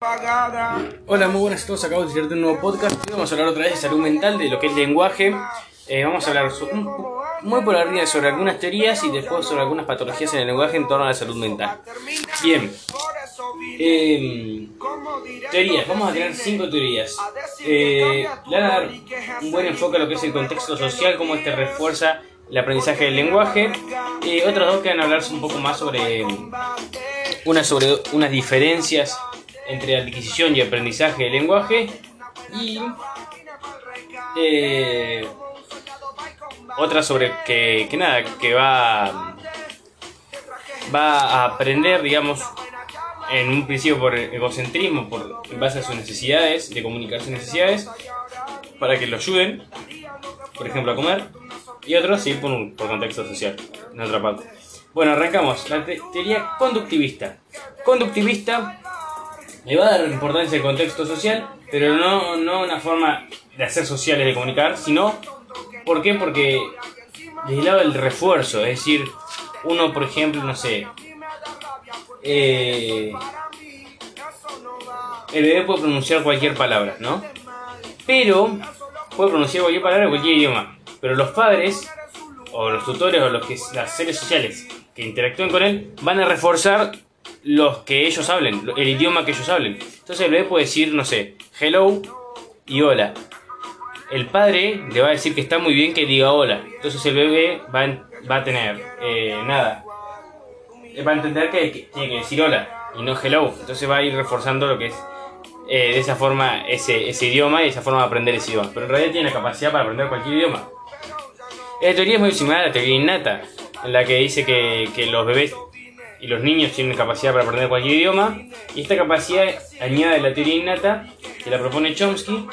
Hola, muy buenas a todos. Acabo de hacerte un nuevo podcast. Hoy vamos a hablar otra vez de salud mental, de lo que es lenguaje. Eh, vamos a hablar muy por arriba sobre algunas teorías y después sobre algunas patologías en el lenguaje en torno a la salud mental. Bien. Eh, teorías, vamos a tener cinco teorías. Eh, le van a dar un buen enfoque a lo que es el contexto social, cómo este refuerza el aprendizaje del lenguaje. Y otras dos que van a hablar un poco más sobre una sobre unas diferencias entre adquisición y aprendizaje del lenguaje y eh, otra sobre que, que nada que va va a aprender digamos en un principio por egocentrismo por en base a sus necesidades de comunicar sus necesidades para que lo ayuden por ejemplo a comer y otros sí por, un- por contexto social en otra parte. Bueno arrancamos. La te- teoría conductivista. Conductivista le va a dar importancia al contexto social, pero no, no una forma de hacer sociales, de comunicar, sino, ¿por qué? Porque desde el lado del refuerzo, es decir, uno, por ejemplo, no sé, eh, el bebé puede pronunciar cualquier palabra, ¿no? Pero puede pronunciar cualquier palabra en cualquier idioma, pero los padres, o los tutores, o los que las seres sociales que interactúen con él, van a reforzar los que ellos hablen, el idioma que ellos hablen. Entonces el bebé puede decir, no sé, hello y hola. El padre le va a decir que está muy bien que diga hola. Entonces el bebé va, va a tener, eh, nada, va a entender que, tiene que decir hola y no hello. Entonces va a ir reforzando lo que es eh, de esa forma ese, ese idioma y de esa forma de aprender ese idioma. Pero en realidad tiene la capacidad para aprender cualquier idioma. Esta teoría es muy similar a la teoría innata, en la que dice que, que los bebés y los niños tienen capacidad para aprender cualquier idioma, y esta capacidad añade la teoría innata, que la propone Chomsky,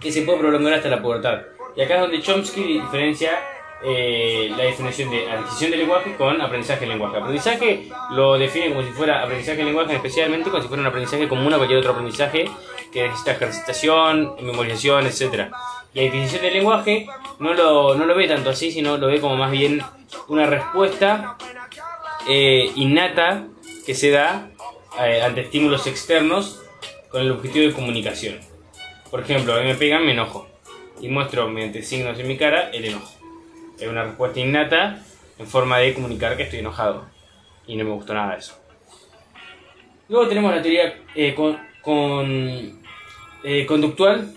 que se puede prolongar hasta la pubertad. Y acá es donde Chomsky diferencia eh, la definición de adquisición del lenguaje con aprendizaje del lenguaje. Aprendizaje lo define como si fuera aprendizaje del lenguaje, especialmente como si fuera un aprendizaje común a cualquier otro aprendizaje que necesita ejercitación, memorización, etc. Y adquisición del lenguaje no lo, no lo ve tanto así, sino lo ve como más bien una respuesta eh, innata que se da eh, ante estímulos externos con el objetivo de comunicación. Por ejemplo, me pegan, me enojo. Y muestro mediante signos en mi cara el enojo. Es una respuesta innata en forma de comunicar que estoy enojado. Y no me gustó nada eso. Luego tenemos la teoría eh, con, con, conductual,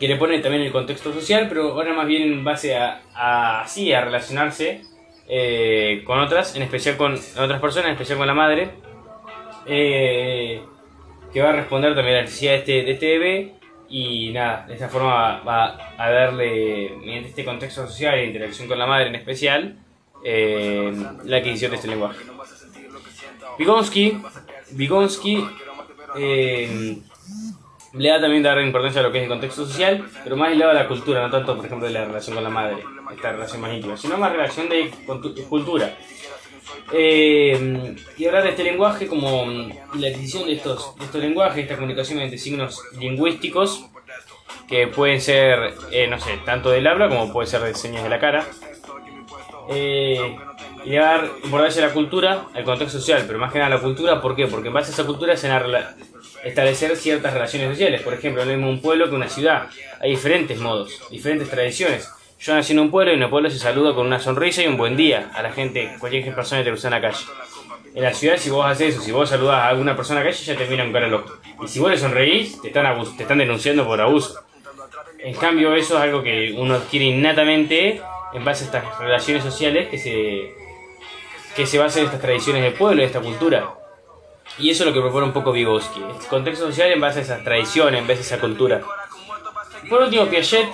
que le pone también el contexto social, pero ahora más bien en base a, a, a relacionarse eh, con otras, en especial con otras personas, en especial con la madre, eh, que va a responder también a la necesidad de este, este bebé y nada, de esta forma va, va a darle, mediante este contexto social e interacción con la madre en especial, eh, la adquisición de este lenguaje. Vygotsky, Vygotsky eh, le da también dar importancia a lo que es el contexto social, pero más ligado a la cultura, no tanto, por ejemplo, de la relación con la madre, esta relación más íntima, sino más relación de cultura. Eh, y hablar de este lenguaje como mm, la adquisición de estos, de estos lenguajes, esta comunicación mediante signos lingüísticos, que pueden ser, eh, no sé, tanto del habla como puede ser de señas de la cara. Eh, le va a la cultura, al contexto social, pero más que nada la cultura, ¿por qué? Porque en base a esa cultura se van a establecer ciertas relaciones sociales. Por ejemplo, no mismo un pueblo que una ciudad. Hay diferentes modos, diferentes tradiciones. Yo nací en un pueblo y en el pueblo se saluda con una sonrisa y un buen día a la gente, cualquier persona que te cruza en la calle. En la ciudad, si vos haces eso, si vos saludás a alguna persona en la calle, ya te miran cara loco. Y si vos le sonreís, te están, te están denunciando por abuso. En cambio, eso es algo que uno adquiere innatamente en base a estas relaciones sociales que se, que se basan en estas tradiciones del pueblo, de esta cultura. Y eso es lo que propone un poco Vygotsky. El contexto social en base a esas tradiciones, en base a esa cultura. Por último, Piaget,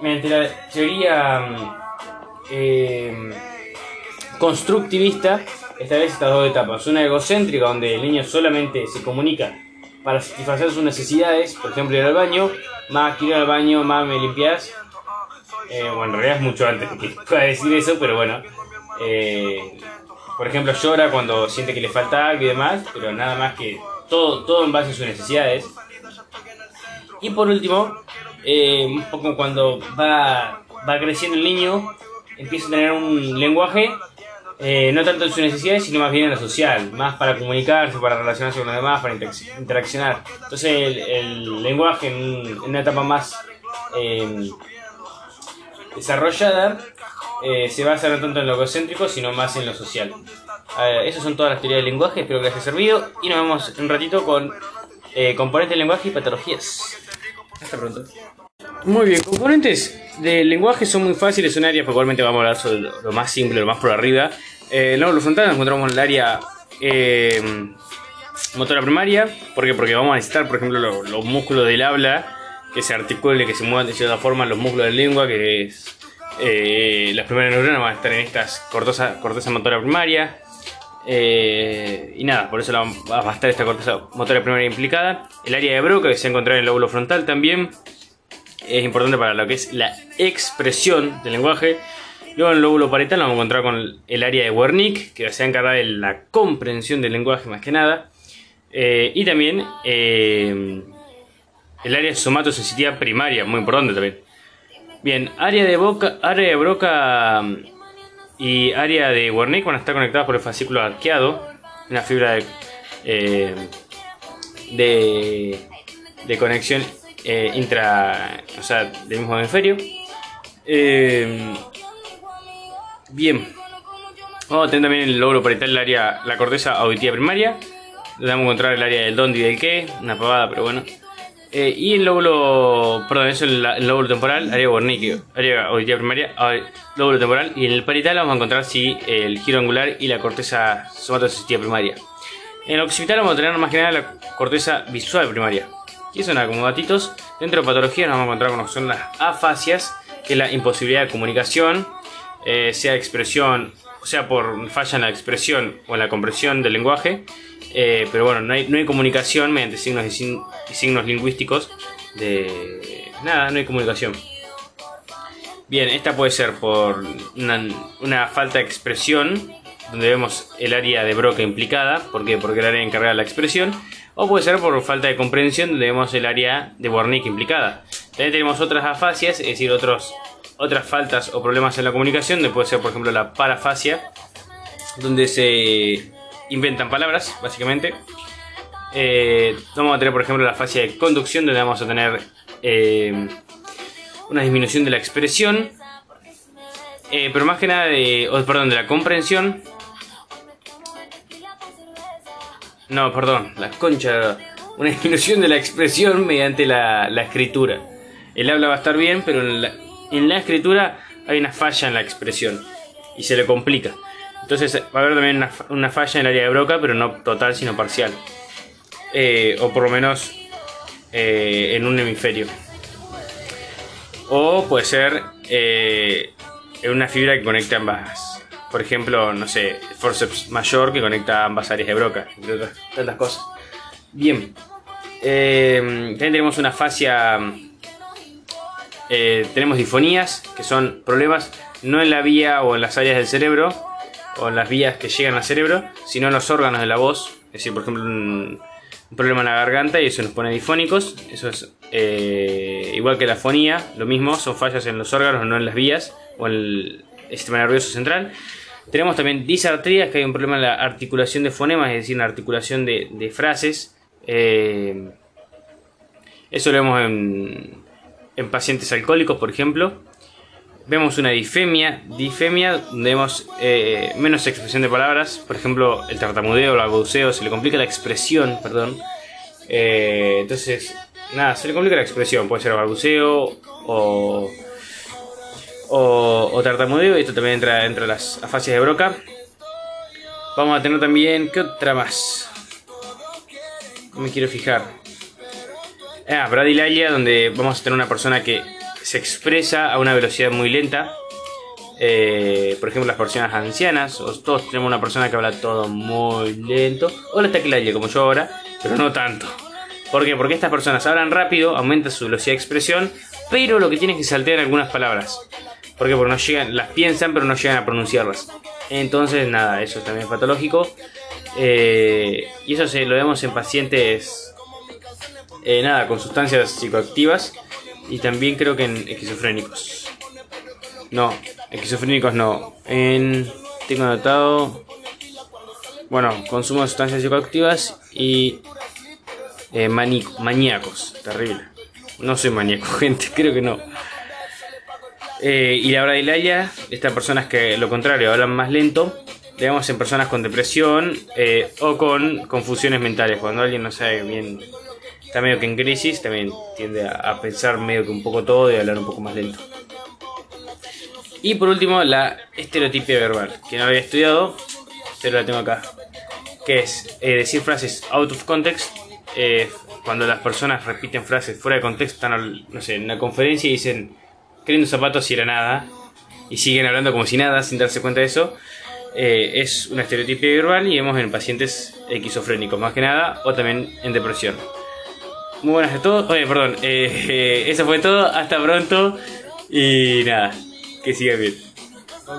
mediante la teoría mm, eh, constructivista, establece estas dos etapas. Una egocéntrica, donde el niño solamente se comunica para satisfacer sus necesidades, por ejemplo, ir al baño, más quiero ir al baño, más me limpias. Eh, bueno, en realidad es mucho antes que pueda decir eso, pero bueno. Eh, por ejemplo, llora cuando siente que le falta algo y demás, pero nada más que todo, todo en base a sus necesidades. Y por último, eh, un poco cuando va, va creciendo el niño, empieza a tener un lenguaje Eh, no tanto en sus necesidades, sino más bien en lo social, más para comunicarse, para relacionarse con los demás, para interaccionar. Entonces el, lenguaje en, una etapa más eh, desarrollada eh, se basa no tanto en lo egocéntrico, sino más en lo social. esas son todas las teorías del lenguaje, espero que les haya servido y nos vemos un ratito con componentes del lenguaje y patologías. Hasta pronto. Muy bien, componentes del lenguaje son muy fáciles, son áreas, igualmente vamos a hablar sobre lo, más simple, lo más por arriba. Eh, en el lóbulo frontal encontramos el área eh, motora primaria, ¿por qué? Porque vamos a necesitar, por ejemplo, los, músculos del habla, que se articulen, que se muevan de cierta forma los músculos de la lengua, que es... Eh, las primeras neuronas van a estar en estas corteza, corteza motora primaria. Eh, y nada, por eso va a estar esta corteza motora primaria implicada. El área de Broca, que se encuentra en el lóbulo frontal también es importante para lo que es la expresión del lenguaje. Luego en el lóbulo parietal nos vamos a encontrar con el área de Wernicke, que se encarga de la comprensión del lenguaje más que nada. Eh, y también el área somatosensitiva primaria, muy importante también. Bien, área de, boca, área de Broca mm, y área de Wernicke van a estar por el fascículo arqueado, una fibra de, eh, de, de conexión eh, intra, o sea, del mismo hemisferio. Eh, bien, vamos a tener también el lóbulo parietal, el área, la corteza auditiva primaria. Vamos a encontrar el área del dondi y del que, una pavada, pero bueno. Eh, y el lóbulo, perdón, eso es el, lóbulo temporal, área Wernicke, área auditiva primaria, lóbulo temporal. Y en el parietal vamos a encontrar sí, el giro angular y la corteza somatosensitiva primaria. En el occipital vamos a tener más que nada la corteza visual primaria. Y son como gatitos. Dentro de patología nos vamos a encontrar con lo que son las afasias, que es la imposibilidad de comunicación, eh, sea expresión, o sea por falla en la expresión o en la comprensión del lenguaje. Eh, pero bueno, no hay, no hay comunicación mediante signos y, signos lingüísticos. De nada, no hay comunicación. Bien, esta puede ser por una, falta de expresión, donde vemos el área de Broca implicada. ¿Por qué? Porque el área encargada de la expresión o puede ser por falta de comprensión donde vemos el área de Wernicke implicada. También tenemos otras afasias, es decir, otros, otras faltas o problemas en la comunicación, donde puede ser por ejemplo la parafasia, donde se inventan palabras, básicamente. Eh, vamos a tener por ejemplo la fase de conducción, donde vamos a tener eh, una disminución de la expresión, eh, pero más que nada de, perdón, de la comprensión No, perdón, la concha. Una disminución de la expresión mediante la, escritura. El habla va a estar bien, pero en la, escritura hay una falla en la expresión. Y se le complica. Entonces va a haber también una, falla en el área de Broca, pero no total, sino parcial. Eh, o por lo menos eh, en un hemisferio. O puede ser eh, en una fibra que conecta ambas por ejemplo, no sé, forceps mayor que conecta ambas áreas de Broca, entre otras tantas cosas. Bien, también tenemos una fascia, tenemos difonías, que son problemas no en la vía o en las áreas del cerebro, o en las vías que llegan al cerebro, sino en los órganos de la voz. Es decir, por ejemplo, un, problema en la garganta y eso nos pone difónicos. Eso es eh, igual que la fonía, lo mismo, son fallas en los órganos, no en las vías o en el sistema nervioso central. Tenemos también disartrías, que hay un problema en la articulación de fonemas, es decir, en la articulación de, frases. Eh, eso lo vemos en, pacientes alcohólicos, por ejemplo. Vemos una difemia, difemia donde vemos eh, menos expresión de palabras, por ejemplo, el tartamudeo, el balbuceo, se le complica la expresión, perdón. Eh, entonces, nada, se le complica la expresión, puede ser balbuceo o o, tartamudeo, y esto también entra dentro de las afasias de Broca. Vamos a tener también, ¿qué otra más? No me quiero fijar. Ah, bradilalia, donde vamos a tener una persona que se expresa a una velocidad muy lenta. Eh, por ejemplo, las personas ancianas, o todos tenemos una persona que habla todo muy lento. O la taquilalia, como yo ahora, pero no tanto. ¿Por qué? Porque estas personas hablan rápido, aumenta su velocidad de expresión, pero lo que tienen es que saltear algunas palabras. ¿Por qué? Porque no llegan, las piensan pero no llegan a pronunciarlas. Entonces, nada, eso también es patológico. Eh, y eso se lo vemos en pacientes, eh, nada, con sustancias psicoactivas. Y también creo que en esquizofrénicos. No, esquizofrénicos no. En tengo anotado. Bueno, consumo de sustancias psicoactivas y eh, maníacos. Terrible. No soy maníaco, gente, creo que no. Eh, y la bradilaria, estas personas que lo contrario hablan más lento, digamos en personas con depresión eh, o con confusiones mentales. Cuando alguien no sabe bien, está medio que en crisis, también tiende a, pensar medio que un poco todo y hablar un poco más lento. Y por último, la estereotipia verbal, que no había estudiado, pero la tengo acá. Que es eh, decir frases out of context. cuando las personas repiten frases fuera de contexto, están no sé, en una conferencia y dicen queriendo zapatos y era nada, y siguen hablando como si nada, sin darse cuenta de eso, eh, es una estereotipia verbal y vemos en pacientes esquizofrénicos más que nada, o también en depresión. Muy buenas a todos, oye, perdón, eh, eh, eso fue todo, hasta pronto, y nada, que sigan bien.